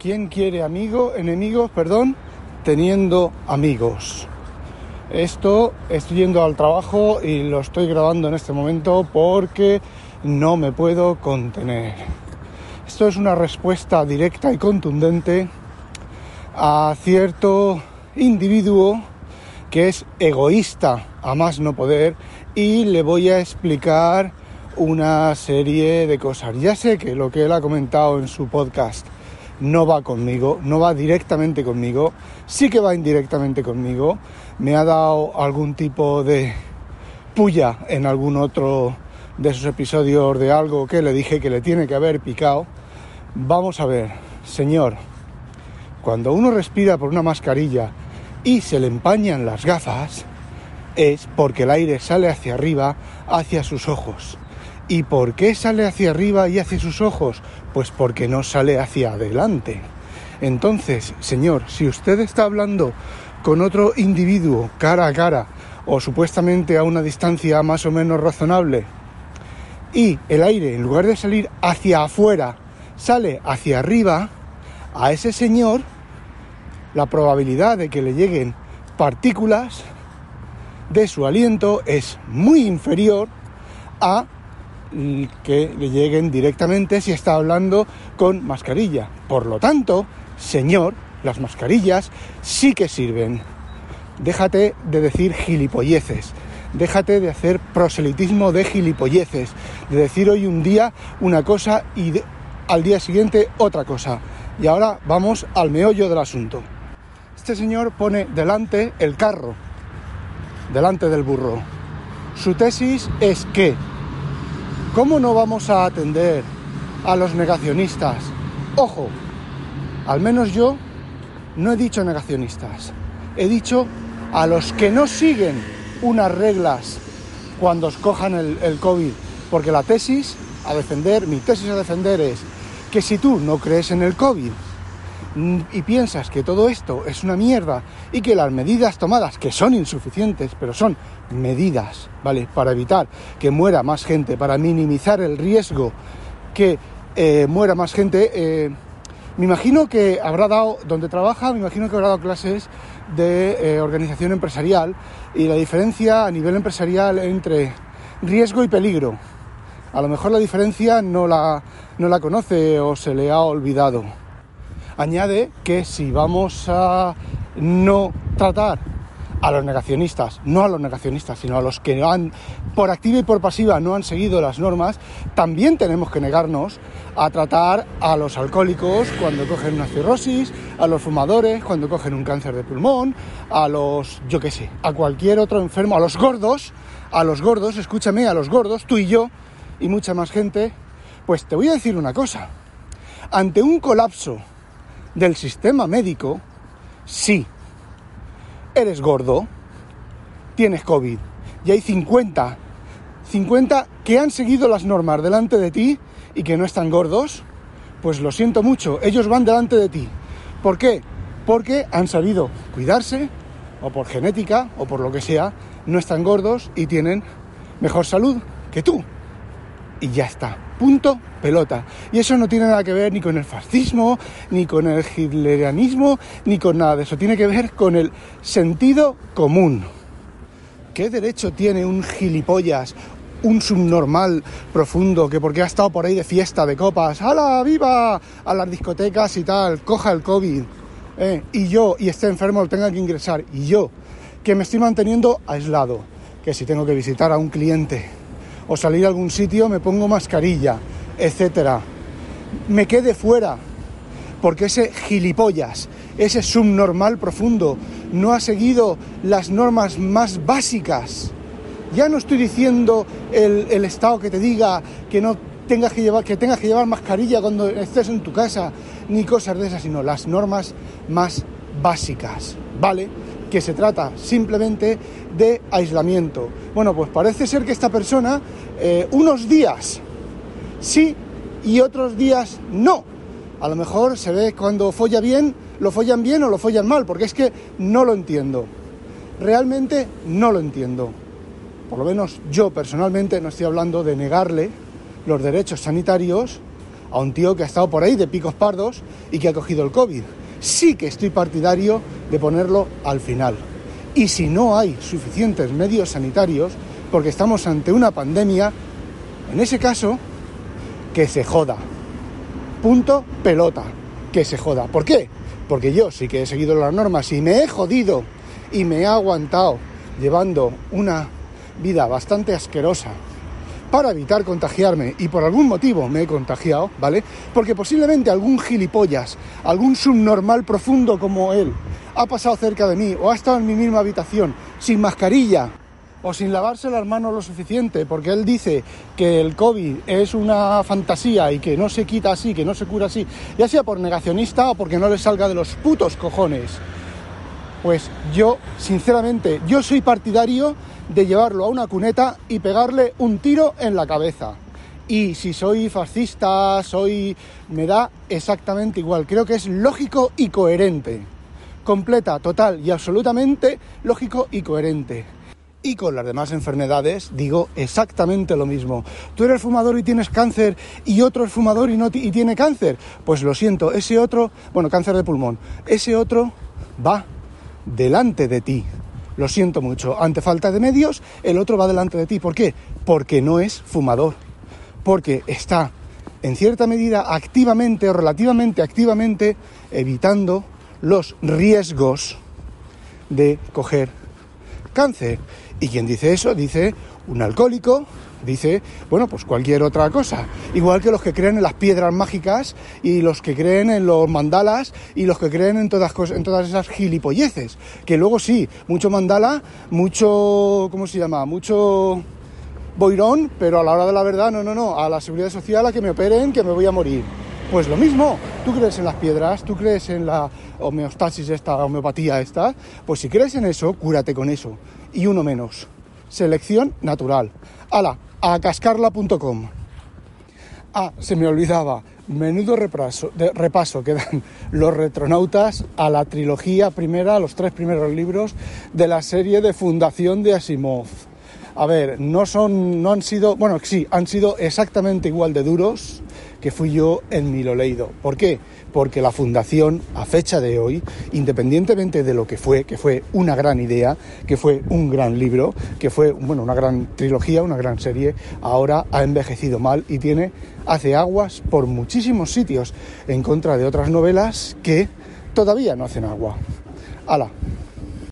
¿Quién quiere amigo, enemigos, perdón, teniendo amigos? Esto estoy yendo al trabajo y lo estoy grabando en este momento porque no me puedo contener. Esto es una respuesta directa y contundente a cierto individuo que es egoísta a más no poder y le voy a explicar una serie de cosas. Ya sé que lo que él ha comentado en su podcast no va conmigo, no va directamente conmigo, sí que va indirectamente conmigo, me ha dado algún tipo de puya en algún otro de esos episodios de algo que le dije que le tiene que haber picado. Vamos a ver, señor, cuando uno respira por una mascarilla y se le empañan las gafas, es porque el aire sale hacia arriba, hacia sus ojos. ¿Y por qué sale hacia arriba y hacia sus ojos? Pues porque no sale hacia adelante. Entonces, señor, si usted está hablando con otro individuo cara a cara o supuestamente a una distancia más o menos razonable y el aire en lugar de salir hacia afuera sale hacia arriba, a ese señor la probabilidad de que le lleguen partículas de su aliento es muy inferior a que le lleguen directamente si está hablando con mascarilla. Por lo tanto, señor, las mascarillas sí que sirven. Déjate de decir gilipolleces. Déjate de hacer proselitismo de gilipolleces. De decir hoy un día una cosa y al día siguiente otra cosa. Y ahora vamos al meollo del asunto. Este señor pone delante el carro, delante del burro. Su tesis es que ¿Cómo no vamos a atender a los negacionistas? Ojo, al menos yo no he dicho negacionistas, he dicho a los que no siguen unas reglas cuando escojan el, el COVID, porque la tesis a defender, mi tesis a defender es que si tú no crees en el COVID, y piensas que todo esto es una mierda y que las medidas tomadas, que son insuficientes, pero son medidas, ¿vale? Para evitar que muera más gente, para minimizar el riesgo que eh, muera más gente, eh, me imagino que habrá dado, donde trabaja, me imagino que habrá dado clases de eh, organización empresarial y la diferencia a nivel empresarial entre riesgo y peligro. A lo mejor la diferencia no la, no la conoce o se le ha olvidado. Añade que si vamos a no tratar a los negacionistas, no a los negacionistas, sino a los que han, por activa y por pasiva, no han seguido las normas, también tenemos que negarnos a tratar a los alcohólicos cuando cogen una cirrosis, a los fumadores cuando cogen un cáncer de pulmón, a los, yo qué sé, a cualquier otro enfermo, a los gordos, a los gordos, escúchame, a los gordos, tú y yo, y mucha más gente, pues te voy a decir una cosa. Ante un colapso del sistema médico, sí, eres gordo, tienes COVID y hay 50, 50 que han seguido las normas delante de ti y que no están gordos, pues lo siento mucho, ellos van delante de ti. ¿Por qué? Porque han sabido cuidarse, o por genética, o por lo que sea, no están gordos y tienen mejor salud que tú. Y ya está. Punto pelota. Y eso no tiene nada que ver ni con el fascismo, ni con el hitlerianismo, ni con nada de eso. Tiene que ver con el sentido común. ¿Qué derecho tiene un gilipollas, un subnormal profundo que porque ha estado por ahí de fiesta, de copas, ¡hala, viva! A las discotecas y tal, coja el COVID. Eh, y yo, y esté enfermo, tenga que ingresar. Y yo, que me estoy manteniendo aislado. Que si tengo que visitar a un cliente o salir a algún sitio me pongo mascarilla, etcétera. Me quede fuera, porque ese gilipollas, ese subnormal profundo, no ha seguido las normas más básicas. Ya no estoy diciendo el, Estado que te diga que no tengas que llevar, que tengas que llevar mascarilla cuando estés en tu casa, ni cosas de esas, sino las normas más básicas, ¿vale? Que se trata simplemente de aislamiento. Bueno, pues parece ser que esta persona eh, unos días sí y otros días no. A lo mejor se ve cuando folla bien, lo follan bien o lo follan mal, porque es que no lo entiendo. Realmente no lo entiendo. Por lo menos yo personalmente no estoy hablando de negarle los derechos sanitarios a un tío que ha estado por ahí de picos pardos y que ha cogido el COVID. Sí que estoy partidario de ponerlo al final. Y si no hay suficientes medios sanitarios, porque estamos ante una pandemia, en ese caso, que se joda. Punto pelota, que se joda. ¿Por qué? Porque yo sí que he seguido las normas y me he jodido y me he aguantado llevando una vida bastante asquerosa para evitar contagiarme y por algún motivo me he contagiado, ¿vale? Porque posiblemente algún gilipollas, algún subnormal profundo como él, ha pasado cerca de mí o ha estado en mi misma habitación sin mascarilla o sin lavarse las manos lo suficiente, porque él dice que el COVID es una fantasía y que no se quita así, que no se cura así, ya sea por negacionista o porque no le salga de los putos cojones. Pues yo, sinceramente, yo soy partidario de llevarlo a una cuneta y pegarle un tiro en la cabeza. Y si soy fascista, soy... me da exactamente igual. Creo que es lógico y coherente. Completa, total y absolutamente lógico y coherente. Y con las demás enfermedades digo exactamente lo mismo. Tú eres fumador y tienes cáncer y otro es fumador y, no y tiene cáncer. Pues lo siento, ese otro, bueno, cáncer de pulmón, ese otro va delante de ti. Lo siento mucho. Ante falta de medios, el otro va delante de ti. ¿Por qué? Porque no es fumador. Porque está, en cierta medida, activamente o relativamente activamente evitando los riesgos de coger cáncer. Y quien dice eso dice un alcohólico, dice, bueno, pues cualquier otra cosa. Igual que los que creen en las piedras mágicas y los que creen en los mandalas y los que creen en todas, en todas esas gilipolleces. Que luego sí, mucho mandala, mucho, ¿cómo se llama? Mucho boirón, pero a la hora de la verdad, no, no, no, a la seguridad social, a que me operen, que me voy a morir. Pues lo mismo, tú crees en las piedras, tú crees en la homeostasis esta, homeopatía esta, pues si crees en eso, cúrate con eso. Y uno menos. Selección natural. Ala, a cascarla.com. Ah, se me olvidaba. Menudo repaso, de, repaso que dan los retronautas a la trilogía primera, a los tres primeros libros de la serie de Fundación de Asimov. A ver, no son, no han sido, bueno, sí, han sido exactamente igual de duros que fui yo en mi lo leído. ¿Por qué? Porque la fundación, a fecha de hoy, independientemente de lo que fue, que fue una gran idea, que fue un gran libro, que fue bueno, una gran trilogía, una gran serie, ahora ha envejecido mal y tiene, hace aguas por muchísimos sitios en contra de otras novelas que todavía no hacen agua. ¡Hala!